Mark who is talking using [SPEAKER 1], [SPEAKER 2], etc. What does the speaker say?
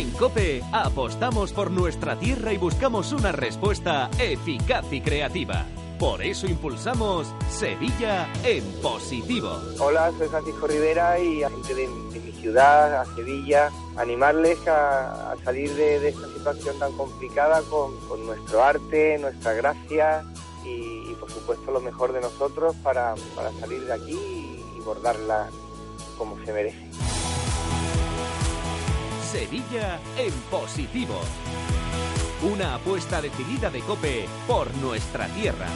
[SPEAKER 1] En Cope apostamos por nuestra tierra y buscamos una respuesta eficaz y creativa. Por eso impulsamos Sevilla en positivo.
[SPEAKER 2] Hola, soy Francisco Rivera y a gente de, mi ciudad, a Sevilla, animarles a, salir de, esta situación tan complicada con, nuestro arte, nuestra gracia y, por supuesto lo mejor de nosotros para, para salir de aquí y bordarla como se merece.
[SPEAKER 1] Sevilla en positivo. Una apuesta decidida de Cope por nuestra tierra.